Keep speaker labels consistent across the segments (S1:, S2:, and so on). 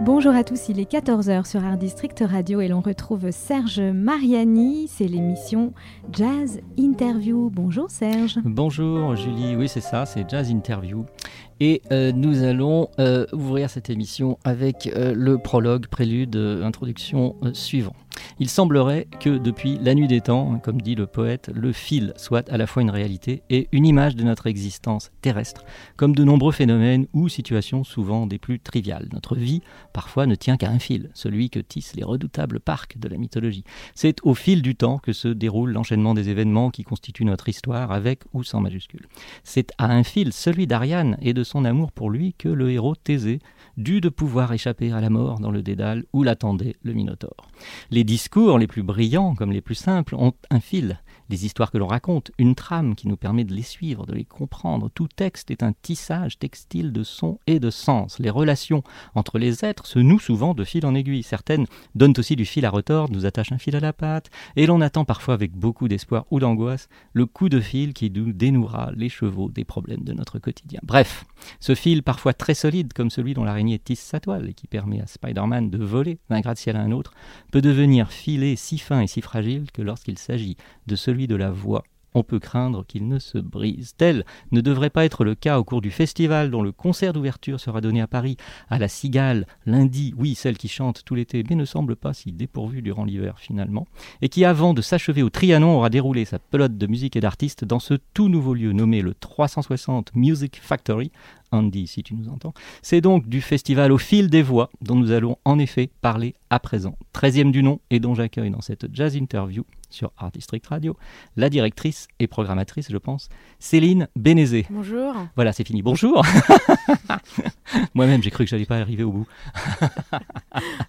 S1: Bonjour à tous, il est 14h sur Art District Radio et l'on retrouve Serge Mariani, c'est l'émission Jazz Interview. Bonjour Serge.
S2: Bonjour Julie, oui c'est ça, c'est Jazz Interview. Et euh, nous allons euh, ouvrir cette émission avec euh, le prologue, prélude, introduction suivant. Il semblerait que depuis la nuit des temps, hein, comme dit le poète, le fil soit à la fois une réalité et une image de notre existence terrestre, comme de nombreux phénomènes ou situations souvent des plus triviales. Notre vie, parfois, ne tient qu'à un fil, celui que tissent les redoutables parcs de la mythologie. C'est au fil du temps que se déroule l'enchaînement des événements qui constituent notre histoire, avec ou sans majuscule. C'est à un fil, celui d'Ariane et de son amour pour lui, que le héros Thésée dut de pouvoir échapper à la mort dans le dédale où l'attendait le Minotaure. Les discours les plus brillants comme les plus simples ont un fil. Les histoires que l'on raconte, une trame qui nous permet de les suivre, de les comprendre. Tout texte est un tissage textile de sons et de sens. Les relations entre les êtres se nouent souvent de fil en aiguille. Certaines donnent aussi du fil à retordre, nous attachent un fil à la patte, et l'on attend parfois avec beaucoup d'espoir ou d'angoisse le coup de fil qui nous dénouera les chevaux des problèmes de notre quotidien. Bref, ce fil parfois très solide comme celui dont l'araignée tisse sa toile et qui permet à Spider-Man de voler d'un gratte-ciel à un autre, peut devenir filé si fin et si fragile que lorsqu'il s'agit de celui de la voix, on peut craindre qu'il ne se brise. Tel ne devrait pas être le cas au cours du festival dont le concert d'ouverture sera donné à Paris à la Cigale lundi, oui, celle qui chante tout l'été, mais ne semble pas si dépourvue durant l'hiver finalement, et qui avant de s'achever au Trianon aura déroulé sa pelote de musique et d'artistes dans ce tout nouveau lieu nommé le 360 Music Factory, Andy si tu nous entends. C'est donc du festival au fil des voix dont nous allons en effet parler à présent. 13e du nom et dont j'accueille dans cette jazz interview sur Art District Radio la directrice et programmatrice, je pense, Céline Bénézé.
S3: Bonjour.
S2: Voilà, c'est fini. Bonjour. Moi-même, j'ai cru que j'allais pas arriver au bout.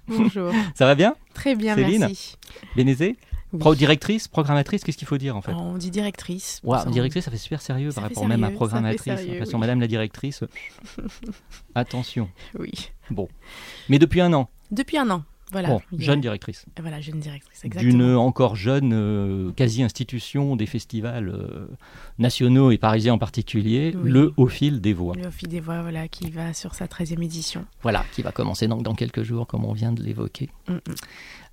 S3: Bonjour.
S2: Ça va bien?
S3: Très bien,
S2: Céline
S3: merci.
S2: Bénézé
S3: Oui.
S2: Pro directrice, programmatrice, qu'est-ce qu'il faut dire en fait?
S3: On dit directrice. On-
S2: directrice, ça fait super sérieux
S3: Ça
S2: par rapport même à programmatrice.
S3: sérieux, oui.
S2: madame la directrice. Attention.
S3: Oui.
S2: Bon. Mais depuis un an?
S3: Depuis un an. Voilà.
S2: Bon, jeune directrice.
S3: Voilà, jeune directrice,
S2: D'une
S3: exactement.
S2: encore jeune euh, quasi-institution des festivals euh, nationaux et parisiens en particulier,
S3: Oui.
S2: le Au fil des voix.
S3: Le Office des voix, voilà, qui va sur sa 13e édition.
S2: Voilà, qui va commencer donc dans quelques jours, comme on vient de l'évoquer.
S3: Mm, mm.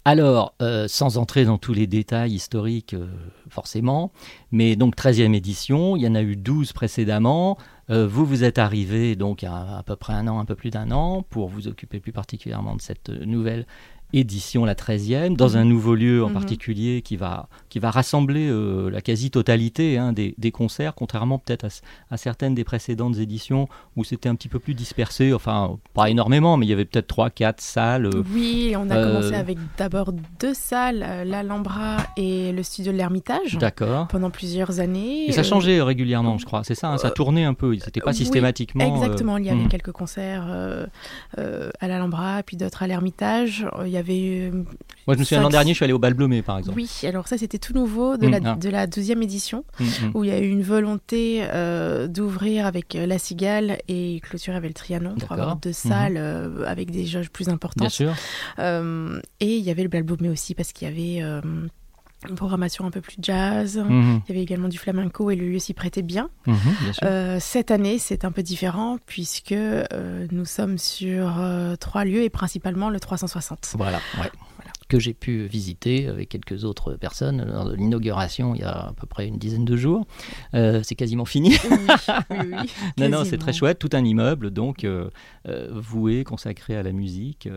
S2: Alors, euh, sans entrer dans tous les détails historiques, euh, forcément, mais donc 13e édition, il y en a eu 12 précédemment. Euh, vous, vous êtes arrivé donc à à peu près un an, un peu plus d'un an, pour vous occuper plus particulièrement de cette nouvelle édition, la 13e, dans un nouveau lieu en
S3: Mhm.
S2: particulier qui va, qui va rassembler euh, la quasi-totalité hein, des, des concerts, contrairement peut-être à, certaines des précédentes éditions où c'était un petit peu plus dispersé, enfin pas énormément, mais il y avait peut-être 3-4 salles. euh,
S3: Oui, on a
S2: euh,
S3: commencé avec d'abord deux salles, l'Alhambra et le studio de l'Ermitage,
S2: D'accord.
S3: pendant plusieurs années.
S2: Et ça changeait régulièrement, je crois. C'est ça, hein, ça tournait un peu. C'était pas
S3: oui,
S2: systématiquement.
S3: Exactement, il y avait
S2: hmm.
S3: quelques concerts à l'Alhambra, puis d'autres à l'Ermitage. Il y avait. euh,
S2: Moi, je me souviens l'an dernier, je suis allé au Bal Blomé, par exemple.
S3: Oui, alors ça c'était tout nouveau de, la,
S2: ah.
S3: de la 12e édition,
S2: Mm, mm.
S3: où il y a eu une volonté euh, d'ouvrir avec euh, la Cigale et clôturer avec le Trianon pour avoir deux salles euh, avec des jauges plus
S2: Bien
S3: importantes.
S2: sûr.
S3: Euh, et il y avait le Balbaumé aussi parce qu'il y avait une programmation un peu plus jazz.
S2: Mhm,
S3: Il y avait également du flamenco et le lieu s'y prêtait bien.
S2: mhm, bien.
S3: Euh, cette année, c'est un peu différent puisque euh, nous sommes sur euh, trois lieux et principalement le 360.
S2: Voilà, ouais. Que j'ai pu visiter avec quelques autres personnes lors de l'inauguration il y a à peu près une dizaine de jours. Euh, c'est quasiment fini.
S3: Oui, oui, oui,
S2: Non, non, c'est très chouette. Tout un immeuble, donc euh, euh, voué, consacré à la musique.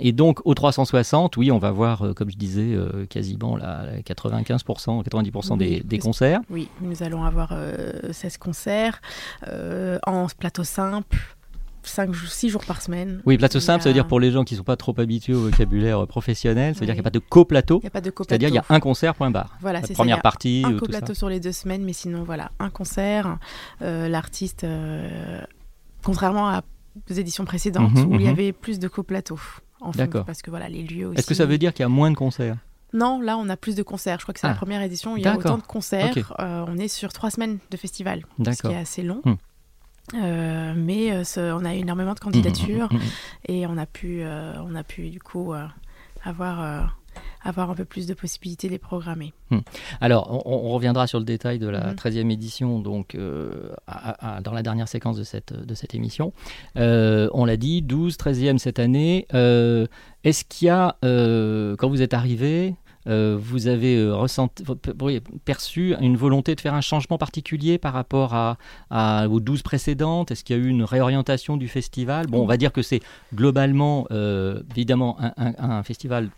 S2: Et donc, au 360, oui, on va voir, comme je disais, quasiment la, la 95%, 90% des, des concerts.
S3: Oui, nous allons avoir euh, 16 concerts en plateau simple, 5 6 jours par semaine.
S2: Oui, plateau simple, ça veut
S3: a-
S2: dire pour les gens qui ne sont pas trop habitués au vocabulaire euh, professionnel, ça veut dire qu'il n'y a pas de co-plateau.
S3: Il n'y a pas de coplateau.
S2: C'est-à-dire il y a un concert, point barre.
S3: Voilà,
S2: La
S3: ça,
S2: première
S3: il y a
S2: partie,
S3: un coplateau
S2: ça.
S3: sur les deux semaines, mais sinon voilà, un concert. euh, L'artiste, euh, contrairement à aux éditions précédentes
S2: Mhm,
S3: où il y
S2: mhm.
S3: avait plus de coplateaux.
S2: D'accord.
S3: parce que voilà, les lieux aussi.
S2: Est-ce que ça veut dire qu'il y a moins de concerts?
S3: Non, là on a plus de concerts. Je crois que c'est
S2: Ah.
S3: la première édition. où Il y a autant de concerts.
S2: Ok.
S3: Euh, on est sur trois semaines de festival, ce qui est assez long.
S2: Hmm.
S3: Euh, mais euh, ce- on a énormément de candidatures
S2: Mhm, mhm, mhm.
S3: et on a pu, euh, on a pu du coup euh, avoir, avoir un peu plus de possibilités de les programmer.
S2: Alors, on, on reviendra sur le détail de la
S3: Mhm.
S2: 13e édition, donc euh, à- à- dans la dernière séquence de cette, de cette émission. Euh, on l'a dit, 12, 13e cette année. Euh, Est-ce qu'il y a, quand vous êtes arrivé, euh, vous avez euh, ressenti, perçu une volonté de faire un changement particulier par rapport à, à- aux 12 précédentes? Est-ce qu'il y a eu une réorientation du festival? Bon, on va dire que c'est globalement, euh, évidemment, un- un- un festival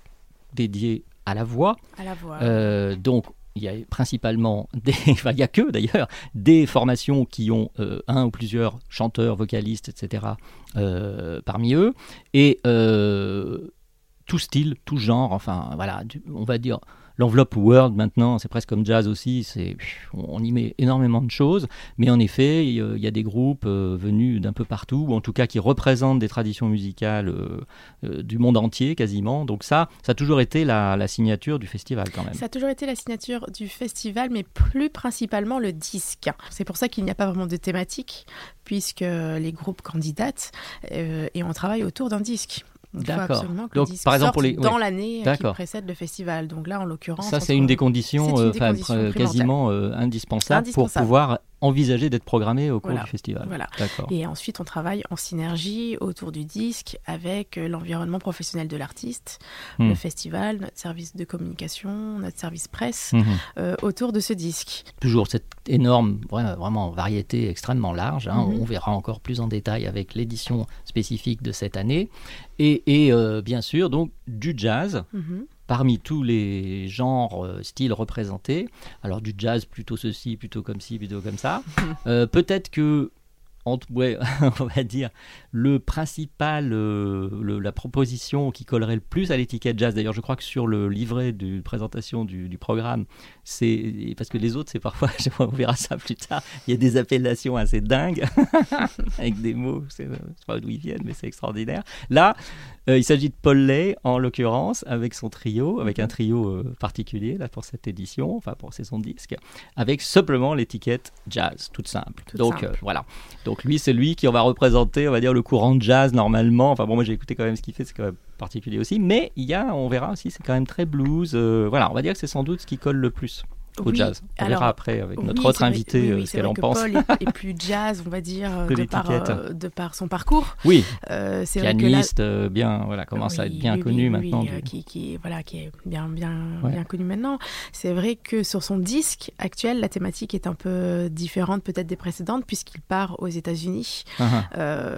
S2: dédié à la voix.
S3: À la voix.
S2: Euh, donc, il y a principalement des, enfin, il y a que d'ailleurs des formations qui ont euh, un ou plusieurs chanteurs, vocalistes, etc. euh, parmi eux, et euh, tout style, tout genre, enfin voilà, on va dire l'enveloppe world maintenant, c'est presque comme jazz aussi, c'est on y met énormément de choses, mais en effet, il y a- des groupes euh, venus d'un peu partout, ou en tout cas qui représentent des traditions musicales euh, euh, du monde entier quasiment. Donc ça, ça a toujours été la, signature du festival quand même.
S3: Ça a toujours été la signature du festival, mais plus principalement le disque. C'est pour ça qu'il n'y a pas vraiment de thématique, puisque les groupes candidatent et on travaille autour d'un disque.
S2: D'accord. Donc, par exemple, pour les-
S3: dans
S2: ouais.
S3: l'année euh, qui précède le festival. Donc là, en l'occurrence,
S2: Ça, c'est une des conditions,
S3: une
S2: euh,
S3: des
S2: enfin,
S3: conditions
S2: euh, quasiment euh, indispensables pour
S3: Indispensable.
S2: pouvoir envisager d'être programmé au cours
S3: Voilà.
S2: du festival.
S3: Voilà.
S2: D'accord.
S3: Et ensuite, on travaille en synergie autour du disque avec l'environnement professionnel de l'artiste,
S2: Hmm.
S3: le festival, notre service de communication, notre service presse, euh, autour de ce disque.
S2: Toujours cette énorme, vraiment, variété extrêmement large. hein.
S3: Mhm.
S2: On verra encore plus en détail avec l'édition spécifique de cette année. Et, et, euh, bien sûr, donc du jazz.
S3: Mhm.
S2: Parmi tous les genres, euh, styles représentés, alors du jazz plutôt ceci, plutôt comme ci, plutôt comme ça, Euh, peut-être que, entre, ouais, on va dire, le principal, euh, le- la proposition qui collerait le plus à l'étiquette jazz, d'ailleurs je crois que sur le livret de présentation du, du programme, c'est parce que les autres c'est parfois, on verra ça plus tard, il y a des appellations assez dingues, avec des mots, je sais pas d'où ils viennent, mais c'est extraordinaire. Là, euh, il s'agit de Paul Lay, en l'occurrence, avec son trio, avec un trio euh, particulier là, pour cette édition, enfin pour c'est son disque, avec simplement l'étiquette jazz, toute simple. Donc
S3: simple.
S2: voilà. Donc lui, c'est lui qui va représenter, on va dire, le courant de jazz normalement. Enfin bon, moi j'ai écouté quand même ce qu'il fait, c'est quand même particulier aussi. Mais il y a, on verra aussi, c'est quand même très blues. euh, voilà, on va dire que c'est sans doute ce qui colle le plus au
S3: Oui,
S2: jazz. On
S3: alors,
S2: verra après avec
S3: Oui,
S2: notre autre invité
S3: oui,
S2: euh, ce qu'elle en
S3: que
S2: pense.
S3: Paul est, est plus jazz, on va dire, euh, de par, euh, de par son parcours.
S2: Oui,
S3: Euh, c'est là,
S2: pianiste, euh, bien, voilà, commence à être bien connu maintenant.
S3: euh, qui, qui, voilà, qui est bien, bien,
S2: Ouais.
S3: bien connu maintenant. C'est vrai que sur son disque actuel, la thématique est un peu différente peut-être des précédentes, puisqu'il part aux États-Unis.
S2: Ah, ah.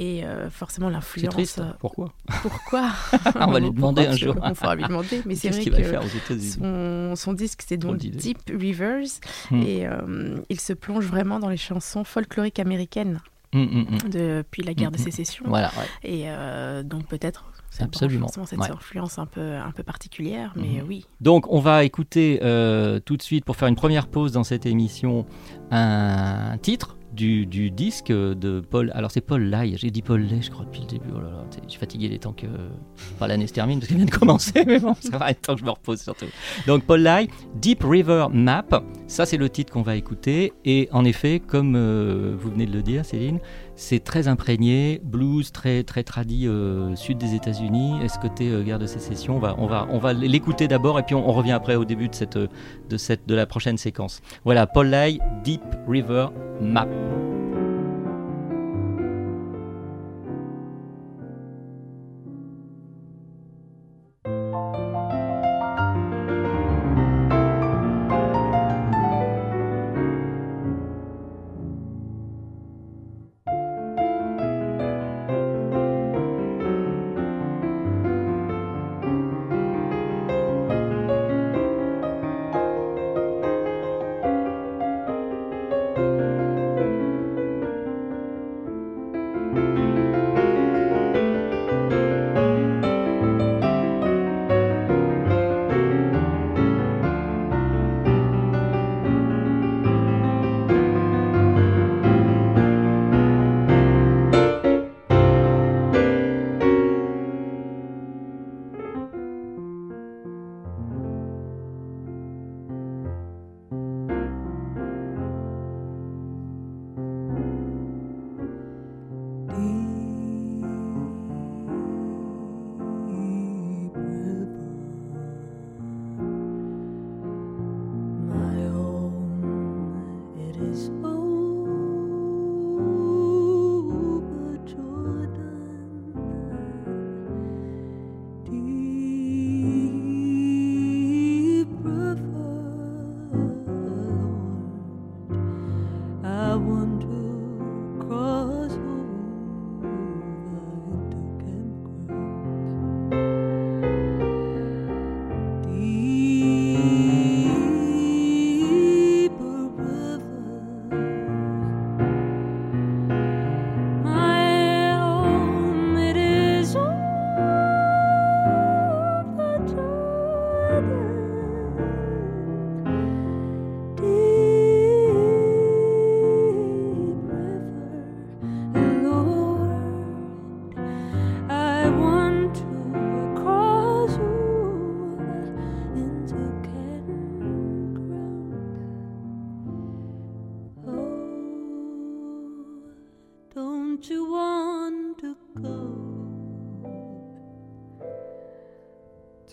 S3: Et euh, forcément,
S2: C'est
S3: l'influence.
S2: triste.
S3: euh,
S2: Pourquoi?
S3: Pourquoi?
S2: On va lui demander un jour.
S3: On fera lui demander. Mais c'est vrai
S2: va
S3: que
S2: faire aux États-Unis?
S3: son, son disque, c'est donc. Deep Rivers.
S2: Hmm.
S3: Et euh, il se plonge vraiment dans les chansons folkloriques américaines
S2: hum, hum.
S3: depuis la guerre de sécession.
S2: Voilà, ouais.
S3: Et euh, donc peut-être branche
S2: Absolument,
S3: forcément cette
S2: ouais.
S3: influence un peu, un peu particulière, mais
S2: Mhm.
S3: oui.
S2: Donc, on va écouter euh, tout de suite, pour faire une première pause dans cette émission, un titre du, disque de Paul. Alors, c'est Paul Lai. J'ai dit Paul Lay, je crois, depuis le début. Oh là là, je suis fatigué les temps que. Pas l'année se termine, parce qu'elle vient de commencer, mais bon, ça va être temps que je me repose surtout. Donc, Paul Lai, Deep River Map. Ça, c'est le titre qu'on va écouter. Et en effet, comme euh, vous venez de le dire, Céline, c'est très imprégné, blues très très tradit euh, sud des États-Unis. Et ce côté euh, guerre de sécession, on va on va on va l'écouter d'abord et puis on, on revient après au début de cette euh, de cette de la prochaine séquence. Voilà, Paul Lai, Deep River Map.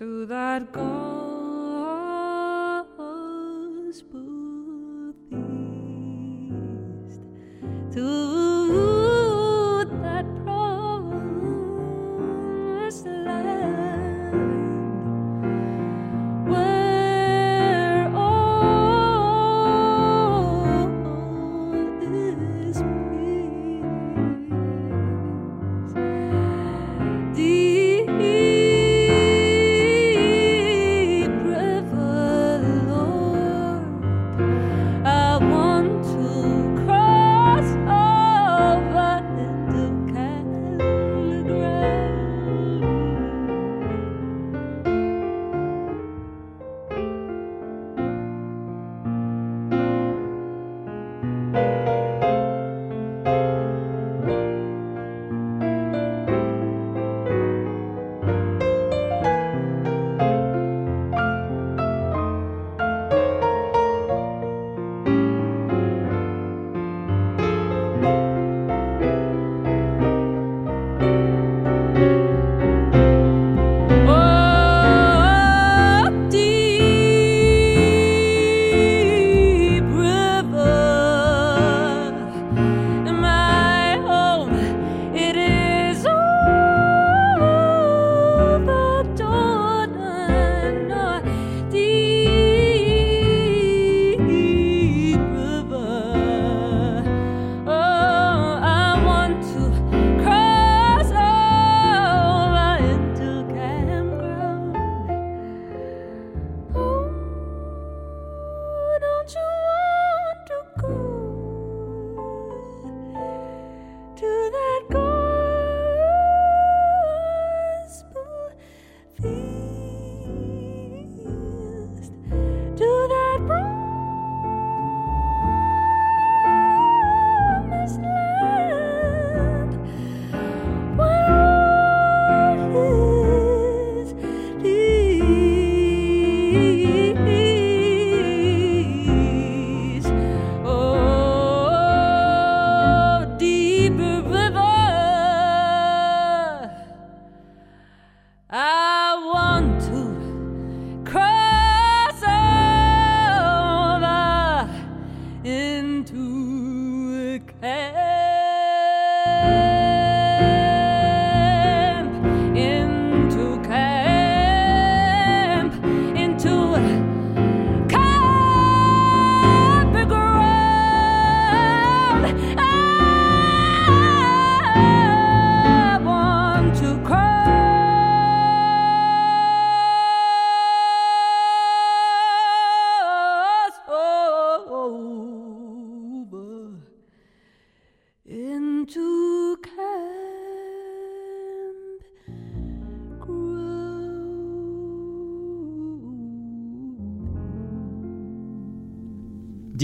S4: That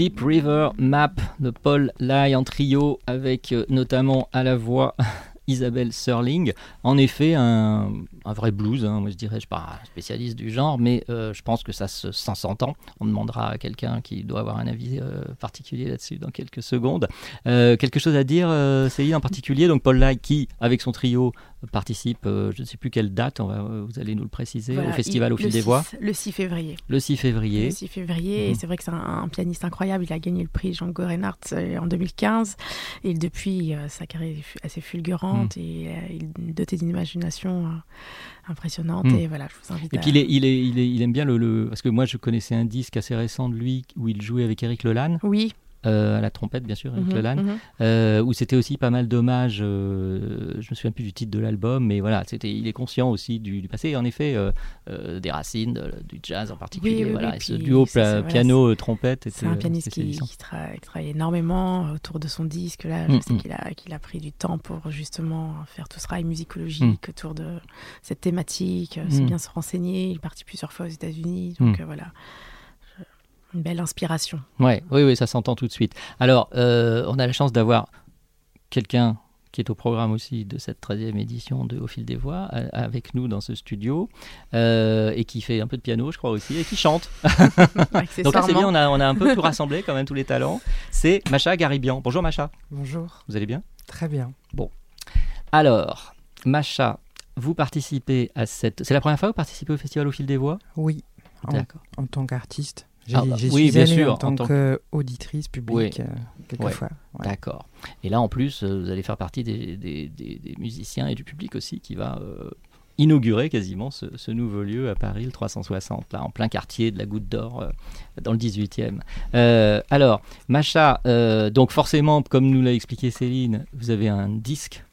S4: Deep River
S2: Map de Paul Lai en trio avec euh, notamment à la voix Isabelle Serling. En effet, un, un vrai blues. hein. Moi, je dirais, je suis pas un spécialiste du genre, mais euh, je pense que ça se- s'entend. On demandera à quelqu'un qui doit avoir un avis euh, particulier là-dessus dans quelques secondes. Euh, quelque chose à dire, Céline, en particulier? Donc, Paul Lai qui, avec son trio, participe, je ne sais plus quelle date, on va, vous allez nous le préciser,
S3: Voilà,
S2: au festival
S3: il-
S2: au fil des
S3: 6
S2: voix,
S3: Le 6 février.
S2: le 6 février.
S3: Le 6 février, et
S2: Mhm.
S3: c'est vrai que c'est un, un pianiste incroyable. Il a gagné le prix Jean Gorenhardt en 2015. Et depuis, sa carrière est assez fulgurante et euh, il est doté d'une imagination euh, impressionnante.
S2: Mhm.
S3: Et voilà, je vous invite
S2: Et
S3: à.
S2: puis il, est- il, est- il, est- il aime bien le, le- Parce que moi je connaissais un disque assez récent de lui où il jouait avec Eric Lelanne.
S3: Oui.
S2: Euh, à la trompette, bien sûr, avec
S3: Mhm,
S2: Lelanne,
S3: mhm.
S2: euh, où c'était aussi pas mal d'hommages. euh, je me souviens plus du titre de l'album, mais voilà, c'était, il est conscient aussi du, du passé, en effet, des racines, de- du jazz en particulier.
S3: Oui,
S2: voilà,
S3: oui,
S2: et ce duo pla- piano-trompette.
S3: C'est un pianiste qui, qui tra- qui travaille énormément autour de son disque. Là, je
S2: Mm,
S3: sais
S2: mm.
S3: qu'il a, qu'il a pris du temps pour justement faire tout ce travail musicologique autour de cette thématique, c'est
S2: Mm.
S3: bien se renseigner. Il est parti plusieurs fois aux États-Unis, donc
S2: Mm.
S3: voilà. Une belle inspiration.
S2: Ouais, oui, oui, ça s'entend tout de suite. Alors, euh, on a la chance d'avoir quelqu'un qui est au programme aussi de cette 13e édition de Au fil des voix, a- avec nous dans ce studio, euh, et qui fait un peu de piano, je crois aussi, et qui chante. Donc là, c'est bien, on a, on a un peu tout rassemblé, quand même, tous les talents. C'est Macha Garibian. Bonjour Macha,
S5: Bonjour,
S2: vous allez bien?
S5: Très bien.
S2: Alors, Macha, vous participez à cette... C'est la première fois que vous participez au Festival Au fil des voix?
S5: Oui, en,
S2: D'accord.
S5: en tant qu'artiste. J'ai
S2: Ah bah, oui, bien sûr,
S5: en
S2: en
S5: tant qu'auditrice publique,
S2: Oui.
S5: euh, quelquefois. ouais.
S2: D'accord. Et là, en plus, euh, vous allez faire partie des, des- des- des musiciens et du public aussi qui va euh, inaugurer quasiment ce, ce nouveau lieu à Paris, le 360, là, en plein quartier de la Goutte d'Or, euh, dans le 18e. Euh, alors, Macha, donc forcément, comme nous l'a expliqué Céline, vous avez un disque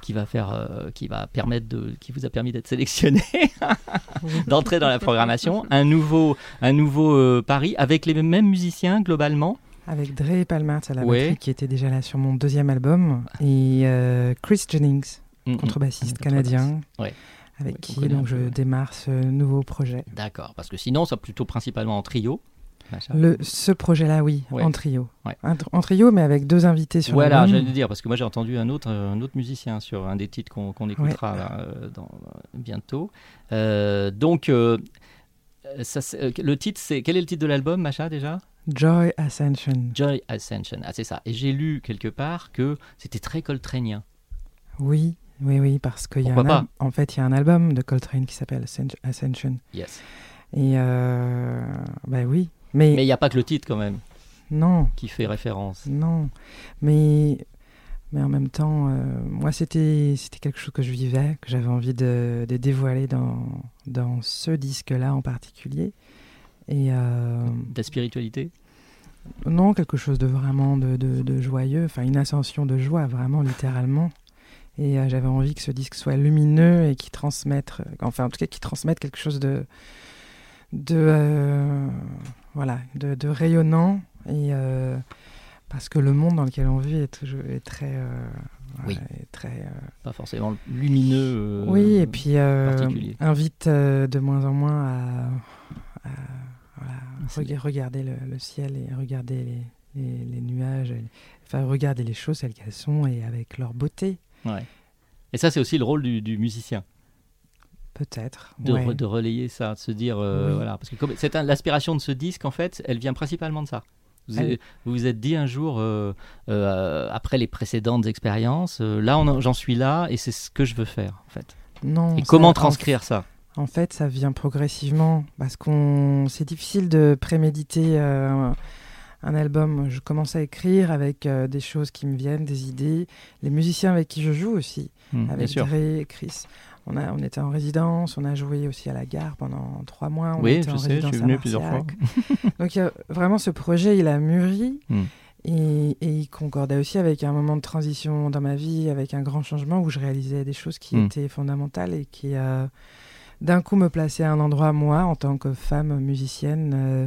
S2: qui va faire, euh, qui va permettre de, qui vous a permis d'être sélectionné, d'entrer dans la programmation, un nouveau, un nouveau euh, Paris avec les mêmes musiciens globalement.
S5: Avec Dre Palmer à la
S2: Ouais.
S5: batterie, qui était déjà là sur mon deuxième album, et euh, Chris Jennings, contrebassiste canadien,
S2: Ouais.
S5: avec qui donc je démarre ce nouveau projet.
S2: D'accord, parce que sinon, c'est plutôt principalement en trio. Macha.
S5: Le, ce projet-là, oui,
S2: Ouais.
S5: en trio.
S2: Ouais.
S5: Un tr- en trio, mais avec deux invités sur
S2: Voilà, j'allais dire, parce que moi j'ai entendu un autre, un autre musicien sur un des titres qu'on qu'on écoutera là, euh, dans, bientôt. Euh, donc, euh, ça, euh, le titre, c'est. Quel est le titre de l'album, Macha, déjà?
S5: Joy Ascension.
S2: Joy Ascension. Ah, c'est ça. Et j'ai lu quelque part que c'était très coltranien.
S5: Oui, oui, oui, parce qu'il y a un en fait, il y a un album de Coltrane qui s'appelle Ascen- Ascension.
S2: Yes.
S5: Et euh, bah oui, mais,
S2: il n'y a pas que le titre, quand même,
S5: non,
S2: qui fait référence.
S5: non, mais mais en même temps, euh, moi c'était quelque chose que je vivais, que j'avais envie de, de dévoiler dans dans ce disque-là en particulier. Et euh,
S2: De la spiritualité?
S5: Non, quelque chose de vraiment de, de, de joyeux, enfin une ascension de joie, vraiment littéralement. Et euh, j'avais envie que ce disque soit lumineux et qui transmette, euh, enfin en tout cas qui transmette quelque chose de, de euh, voilà, de, de rayonnant. Et euh, parce que le monde dans lequel on vit est, toujours- est très, euh,
S2: Oui.
S5: ouais, est très euh,
S2: Pas forcément lumineux.
S5: oui, et puis invite de moins en moins à, voilà, regarder le, le ciel et regarder les, les, les nuages, et- enfin regarder les choses telles qu'elles sont et avec leur beauté,
S2: Ouais. Et ça, c'est aussi le rôle du, du musicien.
S5: Peut-être.
S2: de,
S5: ouais.
S2: re- de relayer ça, de se dire euh,
S5: Oui.
S2: voilà parce que l'aspiration de ce disque en fait, elle vient principalement de ça. Vous
S5: Elle-
S2: vous vous êtes dit un jour euh, euh, après les précédentes expériences, là j'en suis là et c'est ce que je veux faire en fait.
S5: Non,
S2: Et
S5: ça-
S2: comment
S5: en-
S2: transcrire ça
S5: En fait, ça vient progressivement parce qu'on c'est difficile de préméditer un, album. Je commence à écrire avec euh, des choses qui me viennent, des idées. Les musiciens avec qui je joue aussi,
S2: Bien
S5: avec. Dre et Chris. On, a, on était en résidence, on a joué aussi à la gare pendant trois mois. On
S2: Oui,
S5: était
S2: je
S5: en
S2: sais, je
S5: résidence
S2: suis
S5: à
S2: venu plusieurs fois.
S5: Donc euh, vraiment, ce projet, il a mûri.
S2: Hmm.
S5: Et, et il concordait aussi avec un moment de transition dans ma vie, avec un grand changement où je réalisais des choses qui
S2: Hmm.
S5: étaient fondamentales et qui, euh, d'un coup, me plaçaient à un endroit, moi, en tant que femme musicienne, euh,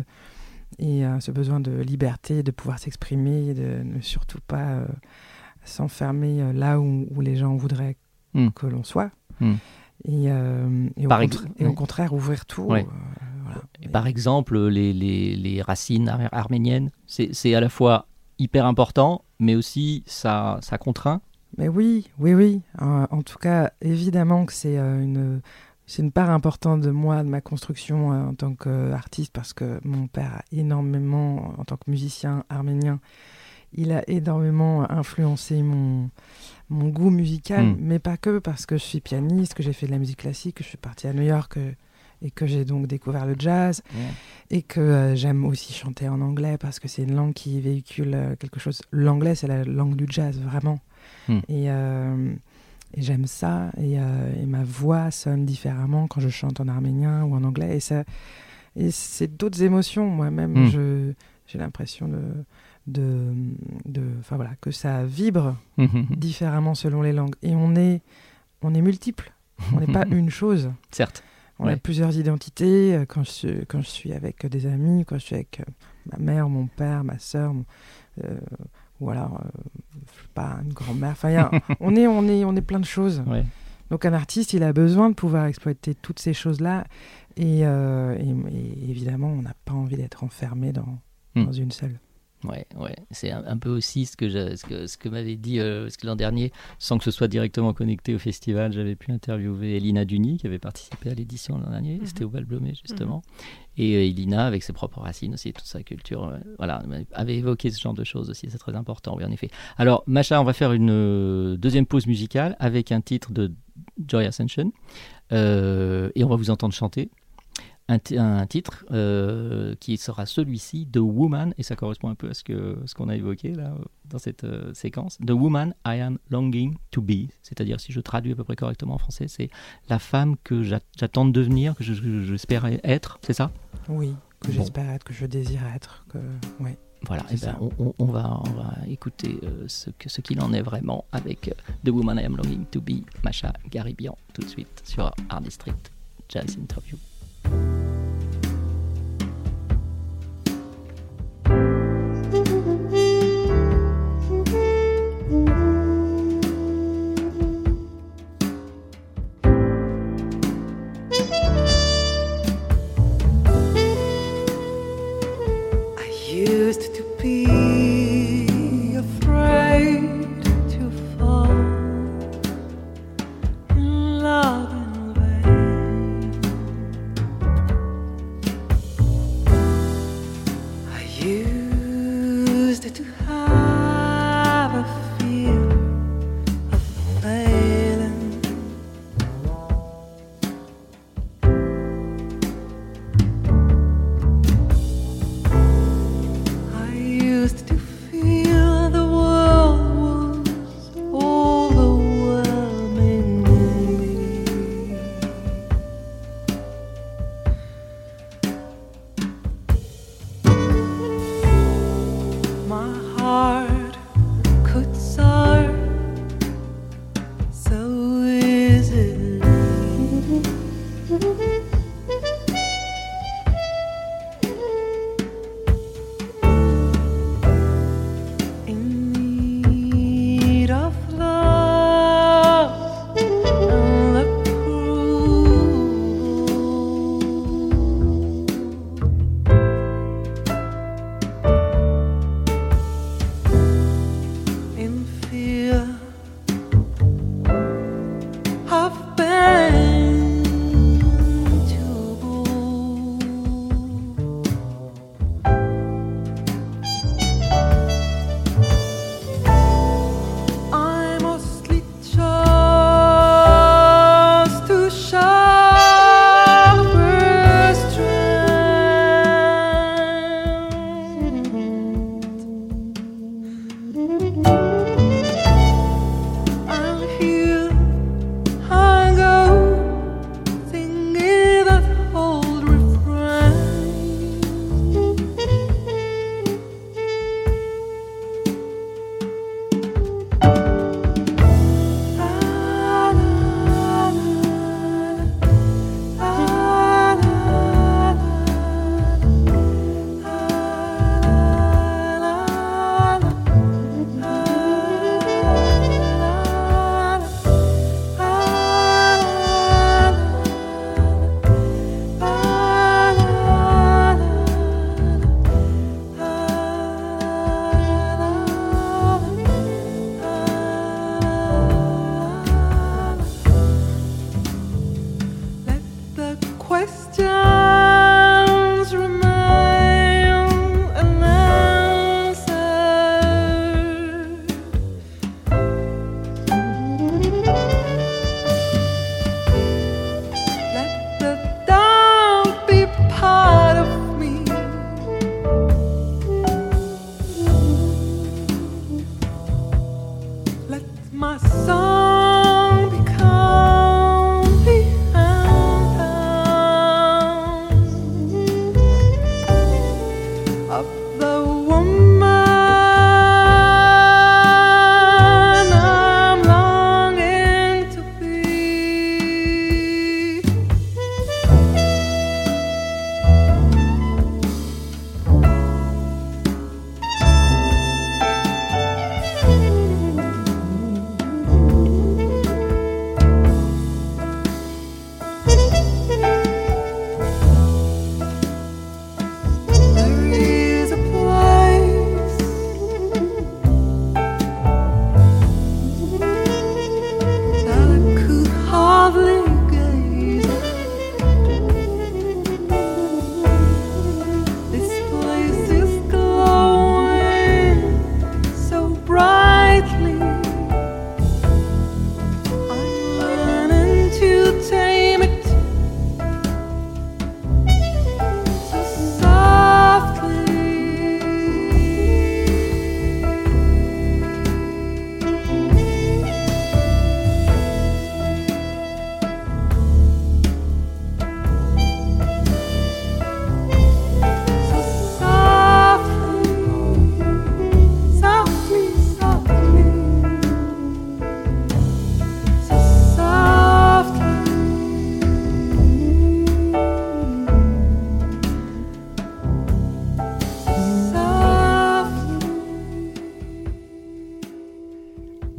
S5: et euh, ce besoin de liberté, de pouvoir s'exprimer, de ne surtout pas s'enfermer là où, où les gens voudraient
S2: Hmm.
S5: que l'on soit.
S2: Hmm.
S5: Et, euh, et, au
S2: Par
S5: contra-
S2: ex-
S5: et au
S2: ouais.
S5: contraire, ouvrir tout. Euh, voilà.
S2: Et par exemple, les, les, les racines ar- arméniennes, c'est c'est à la fois hyper important, mais aussi ça, ça contraint.
S5: Mais oui, oui, oui. Euh, en tout cas, évidemment que c'est une, c'est une part importante de moi, de ma construction euh, en tant qu'artiste, parce que mon père a énormément, en tant que musicien arménien, il a énormément influencé mon, mon goût musical,
S2: Mm.
S5: mais pas que, parce que je suis pianiste, que j'ai fait de la musique classique, que je suis partie à New York euh, et que j'ai donc découvert le jazz, et que euh, j'aime aussi chanter en anglais, parce que c'est une langue qui véhicule euh, quelque chose. L'anglais, c'est la langue du jazz, vraiment.
S2: Mm.
S5: Et, euh, et j'aime ça. Et, et ma voix sonne différemment quand je chante en arménien ou en anglais. Et, ça, et c'est d'autres émotions. Moi-même,
S2: Mm.
S5: je, j'ai l'impression de, de, de, enfin voilà, que ça vibre différemment selon les langues. Et on est, on est multiples. On n'est pas une chose.
S2: Certes.
S5: On a plusieurs identités. euh, Quand je, suis- quand je suis avec des amis, quand je suis avec euh, ma mère, mon père, ma soeur, ou alors, euh, je sais pas, une grand-mère. Enfin, a- on, est, on, est, on est plein de choses.
S2: Ouais.
S5: Donc un artiste, il a besoin de pouvoir exploiter toutes ces choses-là. Et, euh, et- et évidemment, on n'a pas envie d'être enfermé dans,
S2: Hmm.
S5: dans une seule.
S2: Ouais, ouais. C'est un, un peu aussi ce que, je- ce que, ce que m'avait dit euh, parce que l'an dernier, sans que ce soit directement connecté au festival, j'avais pu interviewer Elina Duny qui avait participé à l'édition l'an dernier.
S3: Mhm.
S2: C'était au Val Blomet justement. Et euh, Elina, avec ses propres racines aussi, toute sa culture, euh, voilà, avait évoqué ce genre de choses aussi. C'est très important, oui, en effet. Alors, Macha, on va faire une euh, deuxième pause musicale avec un titre de Joy Ascension. Et on va vous entendre chanter un, ti- un titre euh, qui sera celui-ci, The Woman, et ça correspond un peu à ce que ce qu'on a évoqué là dans cette euh, séquence. The Woman I am longing to be, c'est-à-dire si je traduis à peu près correctement en français, c'est la femme que j'a- j'attends de devenir, que je- je- j'espère être, c'est ça?
S5: Oui, que
S2: Bon.
S5: j'espère être, que je désire être. Que... Ouais.
S2: Voilà, et ben,
S5: ça.
S2: on, va, on va écouter euh, ce qu'il en est vraiment avec The Woman I am longing to be, Macha Garibian, tout de suite sur Art District Jazz Interview.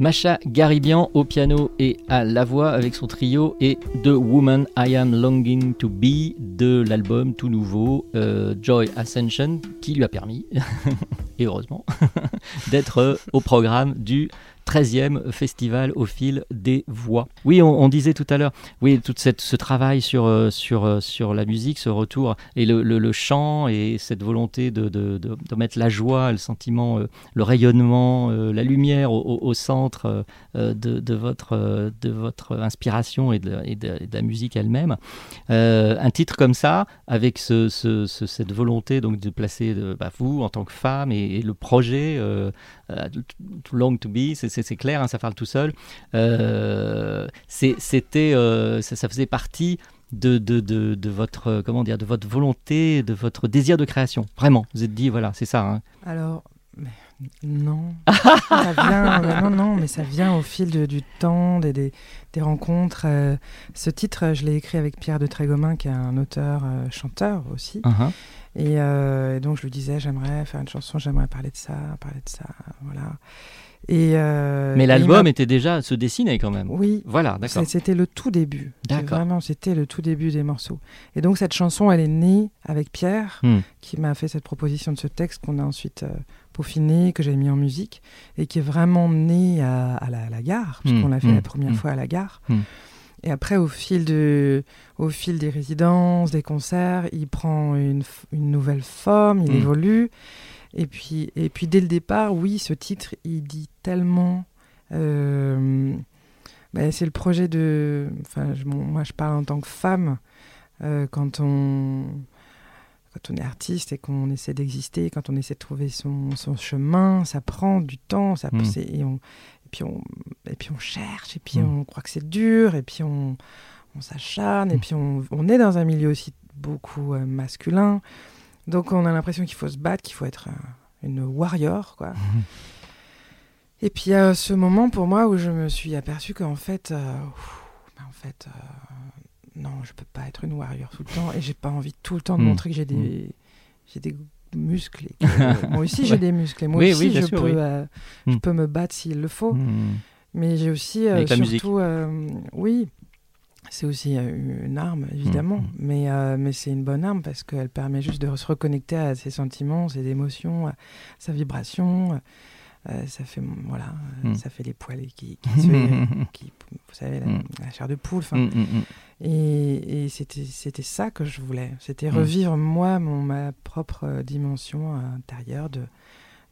S2: Macha Garibian au piano et à la voix avec son trio et The Woman I Am Longing to Be de l'album tout nouveau euh, Joy Ascension qui lui a permis, et heureusement, d'être euh, au programme du 13e festival au fil des voix. Oui, on, disait tout à l'heure, oui, tout cette, ce travail sur, euh, sur, euh, sur la musique, ce retour, et le, le- chant, et cette volonté de, de, de- mettre la joie, le sentiment, euh, le rayonnement, la lumière au, centre euh, de, votre, de votre inspiration et de, et et la musique elle-même. Un titre comme ça, avec ce, ce- ce- cette volonté donc de placer bah, vous en tant que femme et, le projet Too Long to Be, c'est- clair, hein, ça parle tout seul. Euh, C'était, euh, ça, ça faisait partie de, de, de, de votre euh, comment dire, de votre volonté, de votre désir de création. Vraiment, vous êtes dit voilà, c'est ça. hein.
S5: Alors, mais non. ça vient, mais non, non, mais ça vient au fil de- du temps, des, des, des rencontres. euh, ce titre, euh, je l'ai écrit avec Pierre de Trégomin, qui est un auteur-chanteur aussi.
S2: Uh-huh.
S5: Et, euh, et donc, je lui disais, j'aimerais faire une chanson, j'aimerais parler de ça, parler de ça, voilà. Et, euh,
S2: Mais l'album était déjà se dessinait quand même.
S5: Oui.
S2: Voilà, d'accord.
S5: C'était le tout début.
S2: D'accord.
S5: Vraiment, c'était le tout début des morceaux. Et donc, cette chanson, elle est née avec Pierre,
S2: Hmm.
S5: qui m'a fait cette proposition de ce texte qu'on a ensuite euh, peaufiné, que j'ai mis en musique, et qui est vraiment né à, à la, à la gare, puisqu'on
S2: Hmm,
S5: l'a fait
S2: hmm,
S5: la première
S2: hmm.
S5: fois à la gare.
S2: Hmm.
S5: Et après, au fil, de, au fil des résidences, des concerts, il prend une, nouvelle forme, il
S2: Hmm.
S5: évolue. Et puis, et puis, dès le départ, oui, ce titre, il dit tellement. euh, ben, c'est le projet de. Enfin, je- bon, moi, je parle en tant que femme. euh, quand on. Quand on est artiste et qu'on essaie d'exister, quand on essaie de trouver son, son chemin, ça prend du temps, ça,
S2: Mm.
S5: c'est- et, on, puis on, et puis on cherche, et puis
S2: Mm.
S5: on croit que c'est dur, et puis on, on s'acharne, et
S2: Mm.
S5: puis on, on est dans un milieu aussi beaucoup euh, masculin. Donc on a l'impression qu'il faut se battre, qu'il faut être euh, une warrior, quoi. Et puis il y a ce moment pour moi où je me suis aperçu qu'en fait, euh, ben, en fait, non, je peux pas être une warrior tout le temps, et j'ai pas envie tout le temps de
S2: Mm.
S5: montrer que j'ai des, j'ai des que- moi aussi j'ai des muscles, et moi
S2: Oui,
S5: aussi
S2: oui,
S5: je,
S2: sûr,
S5: peux,
S2: oui.
S5: euh, je peux me battre s'il le faut.
S2: Hmm.
S5: Mais j'ai aussi, euh,
S2: Avec la musique.
S5: surtout, euh, oui, c'est aussi une arme, évidemment,
S2: Mm,
S5: mais, mais c'est une bonne arme parce qu'elle permet juste de se reconnecter à ses sentiments, ses émotions, à sa vibration. Euh, ça fait, voilà, euh,
S2: Mm.
S5: ça fait les poils qui, qui, se- qui- vous savez, la,
S2: Mm.
S5: la chair de poule. enfin.
S2: Mm, mm, mm.
S5: Et, et c'était, c'était ça que je voulais. C'était
S2: Mm.
S5: revivre moi mon, ma propre euh, dimension intérieure de,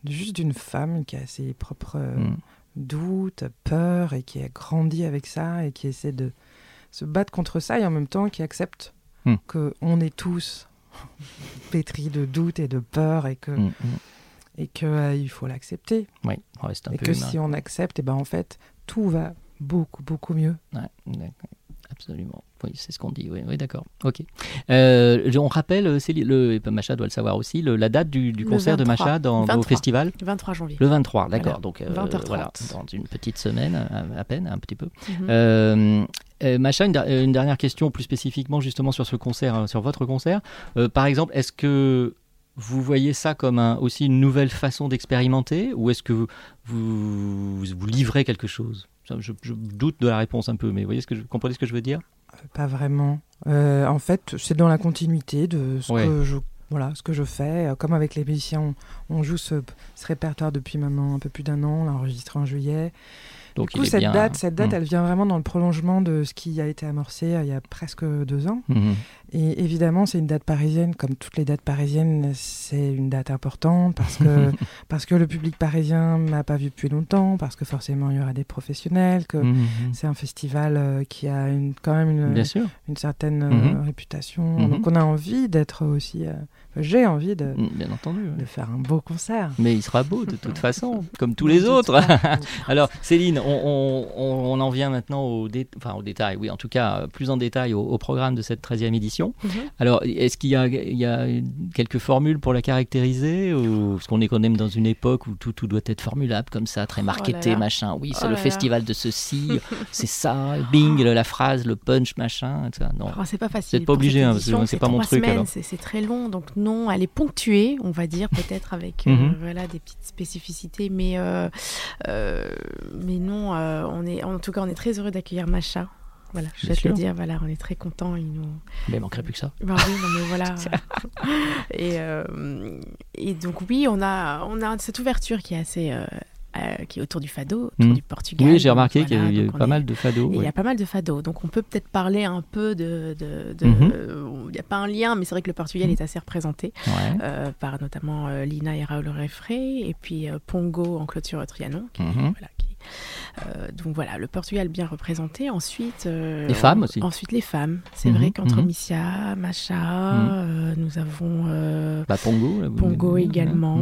S5: de juste d'une femme qui a ses propres
S2: Mm.
S5: doutes, peurs et qui a grandi avec ça et qui essaie de se battre contre ça et en même temps qui accepte
S2: Mm.
S5: qu'on est tous pétris de doutes et de peurs et que
S2: Mm, mm.
S5: Et que euh, il faut l'accepter
S2: Oui, on reste un
S5: et
S2: peu
S5: que
S2: humain.
S5: si on accepte et ben en fait tout va beaucoup beaucoup mieux.
S2: Ouais, d'accord. Absolument. Oui, c'est ce qu'on dit. Oui, oui d'accord. Ok. Euh, on rappelle, euh, Céline, le, et Macha doit le savoir aussi, le- la date du, du
S3: Le
S2: concert de
S3: 23.
S2: Macha dans, au
S3: 23.
S2: festival?
S3: 23 janvier.
S2: Le 23, d'accord.
S3: Voilà.
S2: Donc, euh,
S3: 20h30.
S2: voilà, dans une petite semaine, à, à peine, un petit peu. Euh, Macha, une, der- une dernière question, plus spécifiquement justement sur ce concert, euh, sur votre concert. Euh, par exemple, est-ce que vous voyez ça comme un- aussi une nouvelle façon d'expérimenter ou est-ce que vous, vous, vous livrez quelque chose? Je, je doute de la réponse un peu, mais vous voyez ce que je, comprenez ce que je veux dire?
S5: Pas vraiment. Euh, en fait, c'est dans la continuité de ce
S2: Ouais.
S5: que je voilà ce que je fais. Euh, Comme avec les musiciens, on, on joue ce, ce répertoire depuis maintenant un peu plus d'un an. On l'a enregistré en juillet.
S2: Donc,
S5: du coup, cette
S2: bien-
S5: date, cette date,
S2: Mm.
S5: elle vient vraiment dans le prolongement de ce qui a été amorcé euh, il y a presque deux ans.
S2: Mhm.
S5: Et évidemment, c'est une date parisienne. Comme toutes les dates parisiennes, c'est une date importante parce que, parce que le public parisien m'a pas vu depuis longtemps, parce que forcément, il y aura des professionnels, que
S2: Mhm.
S5: c'est un festival euh, qui a une, quand même une,
S2: Bien sûr.
S5: une certaine euh,
S2: Mhm.
S5: réputation.
S2: Mhm.
S5: Donc, on a envie d'être aussi. euh, j'ai envie de,
S2: Mm, Bien entendu. ouais.
S5: de faire un beau concert.
S2: Mais il sera beau de toute façon, comme tous les autres. Alors, Céline, on, on- on- en vient maintenant au, dé- enfin, au détail, oui, en tout cas, euh, plus en détail au, au programme de cette 13e édition.
S3: Mhm.
S2: Alors, est-ce qu'il y a, il y a quelques formules pour la caractériser ou parce qu'on est quand même dans une époque où tout, tout doit être formulable comme ça, très marketé,
S3: là.
S2: machin. Oui, c'est
S3: Oh
S2: le
S3: là là.
S2: festival de ceci, c'est ça, bing, la phrase, le punch, machin. Non.
S3: Oh, c'est pas facile.
S2: Vous n'êtes pas obligé, hein, parce que
S3: édition,
S2: c'est pas mon truc.
S3: C'est très long, donc non, elle est ponctuée, on va dire, peut-être avec euh,
S2: Mhm.
S3: voilà, des petites spécificités, mais, euh, euh, mais non, on est, en tout cas, on est très heureux d'accueillir Macha. Voilà, je vais te le dire, voilà, on est très contents. Ils nous...
S2: Mais il manquerait plus que ça.
S3: Ben oui, non mais voilà. et, euh, et donc oui, on a, on a cette ouverture qui est assez... euh, euh, qui est autour du fado, autour
S2: Mhm.
S3: du Portugal.
S2: Oui, j'ai remarqué qu'il y
S3: on
S2: pas
S3: est-
S2: mal de fado.
S3: Il y a pas mal de fado, donc on peut peut-être parler un peu de...
S2: Mhm.
S3: Il n'y a pas un lien, mais c'est vrai que le Portugal est assez représenté,
S2: Ouais.
S3: par notamment Lina et Raoul Refré, et puis Pongo en clôture Trianon. qui-
S2: Mhm.
S3: voilà, donc voilà, le Portugal bien représenté. Ensuite, euh,
S2: Les femmes aussi.
S3: Ensuite, les femmes. C'est
S2: Mhm,
S3: vrai qu'entre
S2: mhm.
S3: Missia, Macha,
S2: Mhm.
S3: euh, nous avons euh,
S2: Bah, Pongo. là, vous-
S3: Pongo également.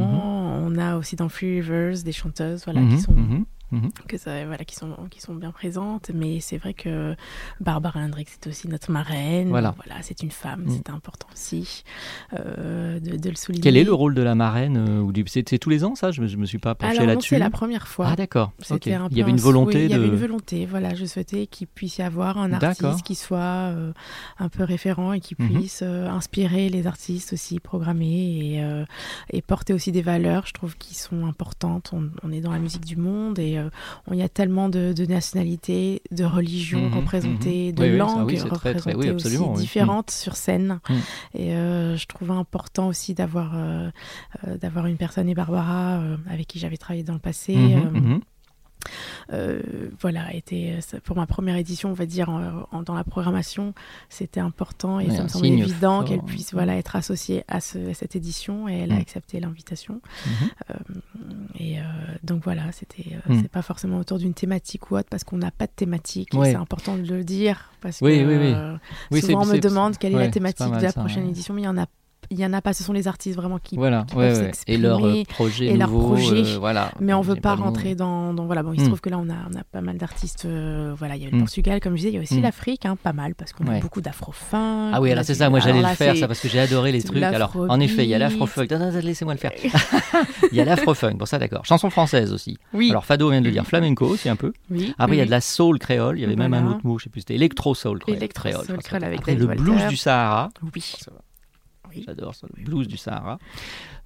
S3: On a aussi dans Free Rivers des chanteuses, voilà, qui sont
S2: mhm,
S3: que ça, voilà, qui sont qui sont bien présentes. Mais c'est vrai que Barbara Hendricks c'est aussi notre marraine.
S2: Voilà.
S3: c'est une femme,
S2: Mhm.
S3: c'est important aussi euh, de, de le souligner.
S2: Quel est le rôle de la marraine euh, ou du... C'est tous les ans, ça? Je me, je me suis pas penché
S3: Alors non,
S2: là-dessus.
S3: c'est la première fois.
S2: Ah, d'accord. Il y avait
S3: un
S2: une volonté
S3: Il y avait une volonté, voilà. Je souhaitais qu'il puisse y avoir un artiste qui soit euh, un peu référent et qui
S2: Mhm.
S3: puisse inspirer les artistes aussi, programmer et, et porter aussi des valeurs, je trouve, qui sont importantes. On, on est dans la musique du monde et euh, on y a tellement de, de nationalités, de religions
S2: Mhm,
S3: représentées,
S2: mhm.
S3: de
S2: Oui,
S3: langues
S2: oui, c'est très, très-
S3: représentées
S2: oui,
S3: aussi différentes sur scène.
S2: Mhm.
S3: Et euh, je trouvais important aussi d'avoir euh, euh, d'avoir une personne et Barbara euh, avec qui j'avais travaillé dans le passé. Euh, euh, voilà, était ça- pour ma première édition, on va dire en- en- dans la programmation, c'était important et ça me semblait évident qu'elle puisse voilà être associée à, ce- à cette édition et elle a
S2: Mm.
S3: accepté l'invitation.
S2: Mhm.
S3: Euh, et euh, donc voilà, c'était euh,
S2: Mm.
S3: c'est pas forcément autour d'une thématique ou autre parce qu'on n'a pas de thématique.
S2: Ouais.
S3: C'est important de le dire parce
S2: Oui,
S3: que
S2: oui, oui.
S3: euh, souvent on me demande quelle est
S2: ouais,
S3: la thématique
S2: mal
S3: de la prochaine
S2: ouais.
S3: édition, mais il y en a il y en a pas, ce sont les artistes vraiment qui,
S2: Voilà,
S3: qui
S2: ouais,
S3: peuvent
S2: ouais. Et leur euh, projet
S3: et leur
S2: nouveau,
S3: projet,
S2: euh, voilà.
S3: mais on veut pas rentrer dans, dans- voilà bon il se
S2: Mm.
S3: trouve que là on a on a pas mal d'artistes euh, voilà il y a le
S2: Mm.
S3: Portugal comme je disais il y a aussi
S2: Mm.
S3: l'Afrique hein, pas mal parce qu'on
S2: Ouais.
S3: a beaucoup d'afro-funk
S2: Ah oui, alors c'est ça, moi j'allais le faire, ça, parce que j'ai adoré les trucs. Alors, en effet, il y a l'afro-funk. Laissez-moi le faire. il y a l'afro-funk, bon, ça d'accord. Chanson française aussi.
S3: Oui.
S2: Alors, Fado vient de le dire, flamenco aussi un peu.
S3: Oui,
S2: Après, il y a de la soul créole, il y avait même un autre mot, je sais plus, c'était créole.
S3: Électro-soul
S2: créole, Après, le blues du Sahara.
S3: oui
S2: J'adore ça, le blues du Sahara.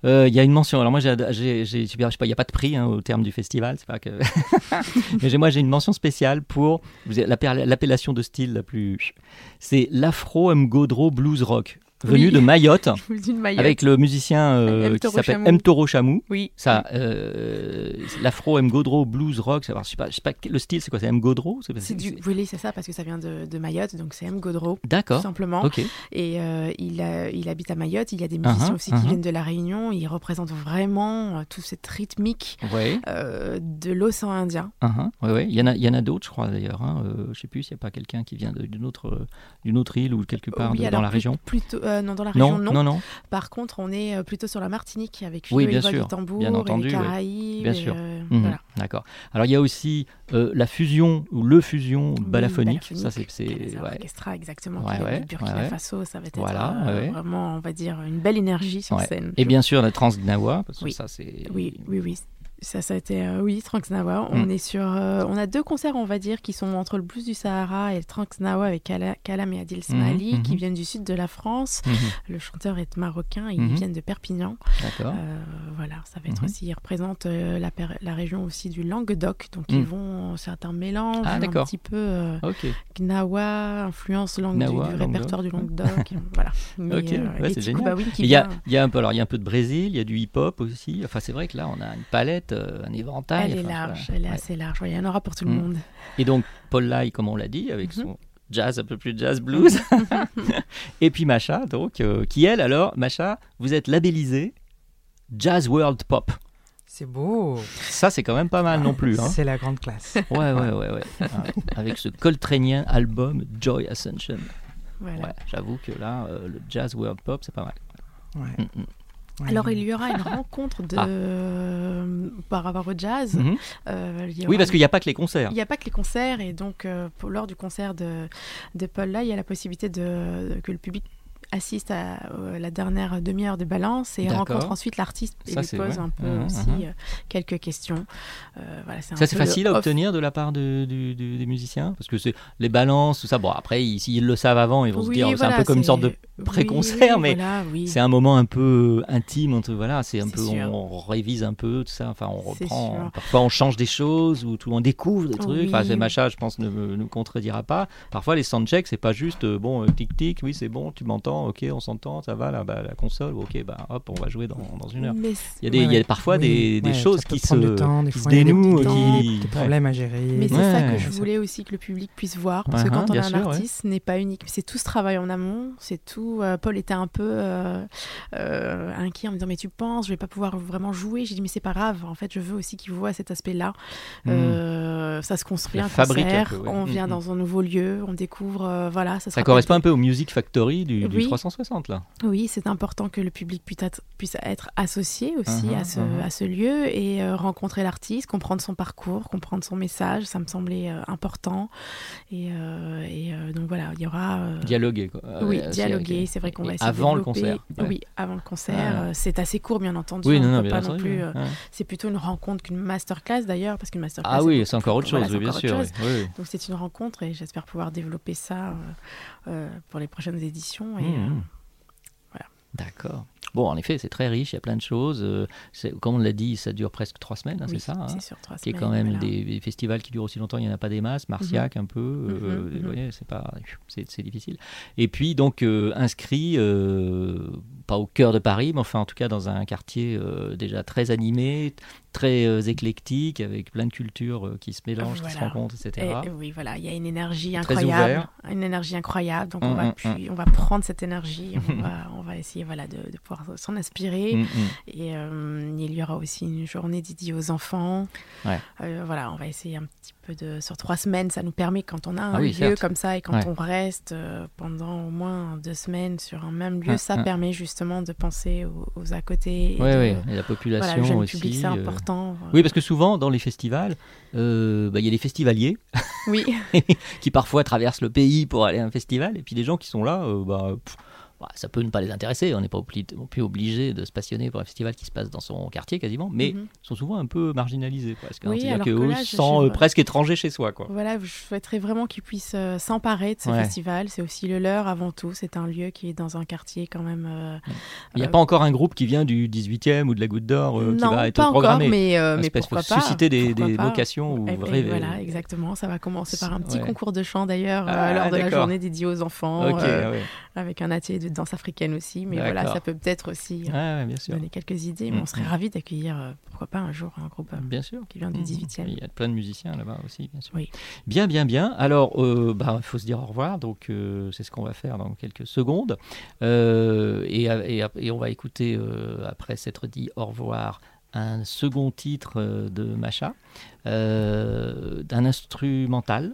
S2: Euh, Il y a une mention. Alors moi, j'ai, j'ai, j'ai- je sais pas, il n'y a pas de prix hein, au terme du festival, c'est pas que. Mais moi, j'ai une mention spéciale pour l'appellation de style la plus. C'est l'Afro Mgodro Blues Rock, venu
S3: Oui.
S2: de Mayotte, avec le musicien euh,
S3: M.
S2: qui s'appelle. M Toro Chamou.
S3: oui
S2: Ça, euh, l'Afro Mgodro Blues Rock. Je sais pas, je sais pas le style, c'est quoi C'est Mgodro C'est
S3: c'est du oui c'est ça parce que ça vient de, de Mayotte donc c'est M Godreau tout
S2: D'accord.
S3: simplement
S2: Ok.
S3: Et euh, il, a- il habite à Mayotte. Il y a des musiciens
S2: Uh-huh,
S3: aussi
S2: uh-huh.
S3: qui viennent de La Réunion. Il représente vraiment toute cette rythmique
S2: Ouais.
S3: de l'océan Indien.
S2: Uh-huh, ouais, ouais. Il y en a, il y en a d'autres, je crois d'ailleurs. Hein. Je sais plus s'il n'y a pas quelqu'un qui vient d'une autre, d'une autre île ou quelque part
S3: Oui,
S2: de-
S3: alors
S2: dans la région.
S3: Plutôt, euh, non, dans la région, non.
S2: non, non.
S3: Par contre, on est euh, plutôt sur la Martinique avec
S2: Oui, bien sûr,
S3: du tambour
S2: bien entendu,
S3: et les
S2: ouais.
S3: Caraïbes.
S2: Bien
S3: et,
S2: sûr.
S3: euh,
S2: Mhm,
S3: voilà.
S2: D'accord. Alors il y a aussi la fusion ou le fusion
S3: Oui,
S2: balaphonique.
S3: balaphonique.
S2: Ça c'est, ouais.
S3: exactement.
S2: Ouais,
S3: du Burkina. Faso, ça va être
S2: Voilà,
S3: vraiment, on va dire, une belle énergie sur scène.
S2: Et bien sûr la Transgnawa, parce que
S3: Oui.
S2: ça c'est.
S3: Oui, oui, oui. Ça, ça a été, euh, oui, Tranksnawa.
S2: Mm.
S3: On est sur, euh, on a deux concerts, on va dire, qui sont entre le blues du Sahara et le Tranksnawa avec Kala- Kalam et Adil Smali,
S2: mhm.
S3: qui viennent du sud de la France.
S2: Mhm.
S3: Le chanteur est marocain et ils viennent de Perpignan.
S2: D'accord.
S3: Euh, voilà, ça va être aussi, ils représentent euh, la, la région aussi du Languedoc, donc
S2: Mm.
S3: ils vont, c'est un mélange,
S2: Ah,
S3: un petit peu euh,
S2: Ok.
S3: Gnawa, influence langue du-
S2: Gnawa,
S3: du,
S2: Languedoc.
S3: répertoire du Languedoc, voilà. Mais,
S2: Ok, ouais, c'est génial. Il y, a,
S3: vient-
S2: il y a un peu, alors il y a un peu de Brésil, il y a du hip-hop aussi. Enfin c'est vrai que là on a une palette, un éventail.
S3: Elle est
S2: Enfin,
S3: large,
S2: voilà.
S3: elle est
S2: Ouais.
S3: assez large. Ouais, Il y en aura pour tout le
S2: Mm.
S3: monde.
S2: Et donc Paul Lai, comme on l'a dit, avec
S3: Mhm.
S2: son jazz un peu plus jazz blues. et puis Macha, donc, euh, qui elle alors, Macha, vous êtes labellisée Jazz World Pop.
S5: C'est beau.
S2: Ça c'est quand même pas mal non plus. Hein.
S5: C'est la grande classe.
S2: Ouais, ouais, ouais, ouais. Avec ce coltrénien album Joy Ascension.
S3: Voilà.
S2: Ouais, j'avoue que là, euh, le Jazz World Pop, c'est pas mal.
S5: Ouais.
S2: Mm, mm.
S3: Alors, il y aura une rencontre de...
S2: Ah.
S3: par rapport au jazz.
S2: Mhm.
S3: Euh, il y
S2: Oui, parce qu'il n'y a pas que les concerts.
S3: Il n'y a pas que les concerts, et donc euh, pour- lors du concert de, de Paul là, il y a la possibilité de, que le public assiste à euh, la dernière demi-heure de balance et rencontre ensuite l'artiste et
S2: Ça,
S3: lui pose
S2: ouais.
S3: un peu
S2: Mhm,
S3: aussi
S2: mhm.
S3: euh, quelques questions. Euh, voilà,
S2: Ça, c'est facile à obtenir de la part de- des musiciens? Parce que c'est les balances, tout ça. Bon, après, ils- s'ils le savent avant, ils vont se dire c'est un peu comme une sorte de pré-concert,
S3: oui,
S2: mais
S3: voilà,
S2: c'est un moment un peu intime. Entre, voilà, c'est un peu, on, révise un peu tout ça. Enfin, on reprend. Parfois, on change des choses ou tout, on découvre des trucs. Enfin, c'est Macha, je pense, ne me- nous contredira pas. Parfois, les soundchecks, c'est pas juste bon, euh, tic tic, oui, c'est bon, tu m'entends, ok, on s'entend, ça va, là, bah, la console, ok, bah hop, on va jouer dans, dans une heure. Il y a, des, il y a parfois
S5: oui,
S2: des, des
S5: ouais,
S2: choses qui se,
S5: temps, des
S2: qui se
S5: des
S2: dénouent,
S5: petits
S2: qui
S5: des problèmes à gérer.
S3: Mais c'est ça que je voulais aussi que le public puisse voir, parce que quand on
S2: bien
S3: a un
S2: sûr, ouais.
S3: artiste, ce n'est pas unique, c'est tout ce travail en amont, c'est tout. euh, Paul était un peu euh, euh, inquiet en me disant mais tu penses, je vais pas pouvoir vraiment jouer. J'ai dit mais c'est pas grave, en fait je veux aussi qu'il voit cet aspect-là.
S2: Mm.
S3: Euh, ça se construit
S2: La
S3: un
S2: fabrique un
S3: concert,
S2: peu, ouais.
S3: on
S2: Mm,
S3: vient
S2: mm.
S3: dans un nouveau lieu, on découvre, euh, voilà, ça,
S2: Ça correspond un peu au Music Factory du, du
S3: Oui.
S2: 360 là.
S3: Oui, c'est important que le public puisse être, associé aussi
S2: Mhm,
S3: à, ce,
S2: mhm.
S3: à ce lieu et euh, rencontrer l'artiste, comprendre son parcours, comprendre son message. Ça me semblait euh, important. Et, euh, et, donc voilà, il y aura.
S2: Dialoguer quoi.
S3: oui, dialoguer. C'est vrai qu'on va essayer
S2: Avant
S3: de
S2: le concert. ouais.
S3: Oui, avant le concert. Euh, C'est assez court, bien entendu.
S2: Oui,
S3: on
S2: non, non, bien
S3: pas non
S2: entendu,
S3: plus.
S2: ouais. Ouais.
S3: C'est plutôt une rencontre qu'une masterclass d'ailleurs, parce qu'une masterclass.
S2: Ah oui, c'est encore autre chose,
S3: voilà,
S2: oui, bien sûr, oui, oui.
S3: Donc c'est une rencontre et j'espère pouvoir développer ça pour les prochaines éditions. Et,
S2: Mmh,
S3: euh,
S2: mmh. D'accord. Bon, en effet, c'est très riche, il y a plein de choses. euh, comme on l'a dit, ça dure presque trois semaines, hein,
S3: Oui,
S2: c'est ça hein
S3: c'est sur trois
S2: Qui est quand même
S3: voilà.
S2: des, festivals qui durent aussi longtemps, il n'y en a pas des masses, Marciac un peu, euh,
S3: Mhm,
S2: vous voyez, c'est pas, c'est, difficile. Et puis donc euh, inscrit, euh, pas au cœur de Paris, mais enfin en tout cas dans un quartier euh, déjà très animé, très euh, éclectique, avec plein de cultures euh, qui se mélangent, qui se rencontrent, etc.
S3: Et, oui, voilà, il y a une énergie incroyable, une énergie incroyable. Donc
S2: Mm,
S3: on va,
S2: mm,
S3: puis- on va prendre cette énergie, on va, on va essayer voilà de, de pouvoir s'en inspirer.
S2: Mm, mm.
S3: Et euh, il y aura aussi une journée dédiée aux enfants.
S2: Ouais.
S3: Voilà, on va essayer un petit peu de sur trois semaines. Ça nous permet quand on a un
S2: Ah oui,
S3: lieu comme ça et quand
S2: Ouais.
S3: on reste pendant au moins deux semaines sur un même lieu, ça permet justement de penser aux, aux à côté. et
S2: Oui, oui, et la population
S3: voilà, le jeune
S2: aussi.
S3: public, c'est
S2: euh,
S3: important.
S2: Oui, parce que souvent, dans les festivals, euh, bah, il y a des festivaliers
S3: Oui.
S2: qui parfois traversent le pays pour aller à un festival, et puis des gens qui sont là, euh, bah, pff, bah, ça peut ne pas les intéresser. On n'est pas plus obligé de se passionner pour un festival qui se passe dans son quartier quasiment, mais
S3: Mhm.
S2: sont souvent un peu marginalisés. quoi.
S3: Oui,
S2: C'est-à-dire
S3: alors
S2: qu'eux
S3: que là, je-
S2: euh, presque étrangers chez soi. Quoi.
S3: Voilà, je souhaiterais vraiment qu'ils puissent euh, s'emparer de ce
S2: Ouais.
S3: festival. C'est aussi le leur avant tout. C'est un lieu qui est dans un quartier quand même. euh,
S2: Il n'y a
S3: euh,
S2: pas encore un groupe qui vient du 18e ou de la Goutte d'Or qui va être
S3: pas encore,
S2: programmé.
S3: mais, euh, mais
S2: Parce qu'il
S3: pourquoi
S2: faut
S3: pas,
S2: susciter des,
S3: pourquoi
S2: des
S3: pas.
S2: vocations ou
S3: Eh ben,
S2: rêver.
S3: Voilà, exactement. Ça va commencer par un petit
S2: Ouais.
S3: concours de chant d'ailleurs
S2: Ah,
S3: lors de la journée dédiée aux enfants,
S2: ah ouais.
S3: avec un atelier de danse africaine aussi. Mais voilà, ça peut peut-être aussi euh,
S2: bien sûr.
S3: donner quelques idées. Mais on serait
S2: mm.
S3: ravis d'accueillir, euh, pourquoi pas un jour, un groupe euh,
S2: Bien sûr.
S3: qui vient du
S2: Mhm.
S3: 18e.
S2: Il y a plein de musiciens là-bas aussi, bien sûr.
S3: Oui.
S2: Bien, bien, bien. Alors, euh, bah, il faut se dire au revoir, donc euh, c'est ce qu'on va faire dans quelques secondes. Euh, et, et- et on va écouter, après s'être dit au revoir, un second titre de Macha, d'un instrumental,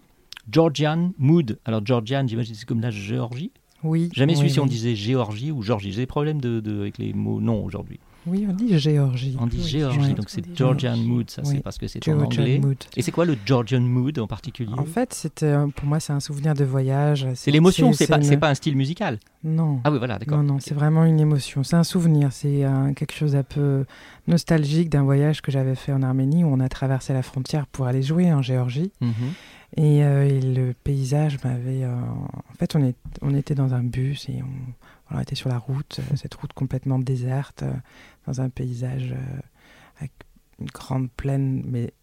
S2: Georgian Mood. Alors, Georgian, j'imagine c'est comme la Géorgie
S5: Oui.
S2: Jamais
S5: oui,
S2: su si on disait Géorgie ou Georgie. J'ai des problèmes de, de- avec les mots non aujourd'hui.
S5: Oui, on dit Géorgie.
S2: On dit
S5: Oui.
S2: Géorgie,
S5: Ouais.
S2: donc c'est Georgian
S3: Géorgie.
S2: Mood, ça c'est parce que c'est en
S5: Georgian
S2: anglais.
S5: mood.
S2: Et c'est quoi le Georgian Mood en particulier?
S5: En fait, c'était euh, pour moi, c'est un souvenir de voyage.
S2: C'est l'émotion, c'est pas,
S5: une-
S2: pas un style musical?
S5: Non.
S2: Ah oui, voilà, d'accord.
S5: Non, non, c'est vraiment une émotion. C'est un souvenir. C'est un- quelque chose d'un peu nostalgique d'un voyage que j'avais fait en Arménie où on a traversé la frontière pour aller jouer en Géorgie.
S2: Mhm.
S5: Et, euh, et le paysage m'avait. euh, en fait, on, est, on était dans un bus et on, voilà, on était sur la route, euh, cette route complètement déserte, dans un paysage avec une grande plaine, mais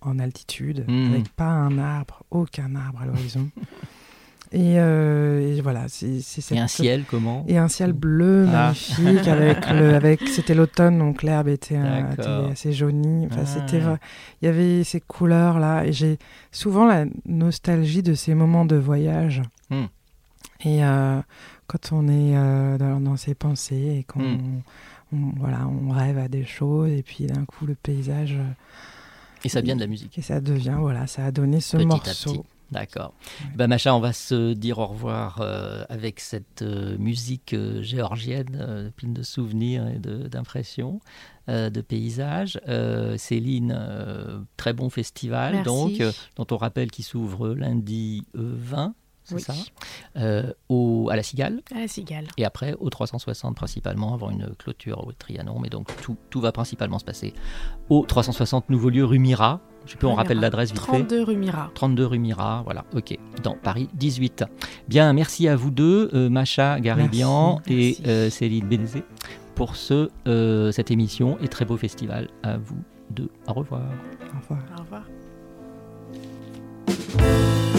S5: en altitude,
S2: Mhm.
S5: avec pas un arbre, aucun arbre à l'horizon. et, euh, et voilà, c'est c'est cette-
S2: Et un ciel, comment
S5: Et un ciel bleu
S2: Ah.
S5: magnifique, avec le, avec, c'était l'automne, donc l'herbe était, un- était
S2: D'accord.
S5: assez jaunie. Enfin,
S2: Ah.
S5: c'était. Il y avait ces couleurs-là, et j'ai souvent la nostalgie de ces moments de voyage.
S2: Hmm.
S5: Et euh, quand on est euh, dans, dans ses pensées et qu'on on, voilà, on rêve à des choses, et puis d'un coup le paysage.
S2: Et ça vient de la musique.
S5: Et ça devient, voilà, ça a donné ce
S2: Petit
S5: morceau.
S2: D'accord. Ben, Macha, on va se dire au revoir euh, avec cette euh, musique euh, géorgienne pleine de souvenirs et de- d'impressions, de paysages. Céline, très bon festival,
S3: Merci.
S2: donc, dont on rappelle qu'il s'ouvre lundi euh, 20. C'est
S3: Oui.
S2: ça euh, au, à la Cigale.
S3: À la Cigale.
S2: Et après, au 360 principalement, avant une clôture au Trianon. Mais donc, tout, tout va principalement se passer au 360 Nouveau Lieu rue Mira. Je peux, on rappelle l'adresse vite fait
S3: 32 rue Mira.
S2: 32 rue Mira, voilà, ok, dans Paris 18. Bien, merci à vous deux, euh, Macha Garibian et euh, Céline Bénézé, pour ce, euh, cette émission et très beau festival. À vous deux, au revoir.
S5: Au revoir.
S3: Au revoir.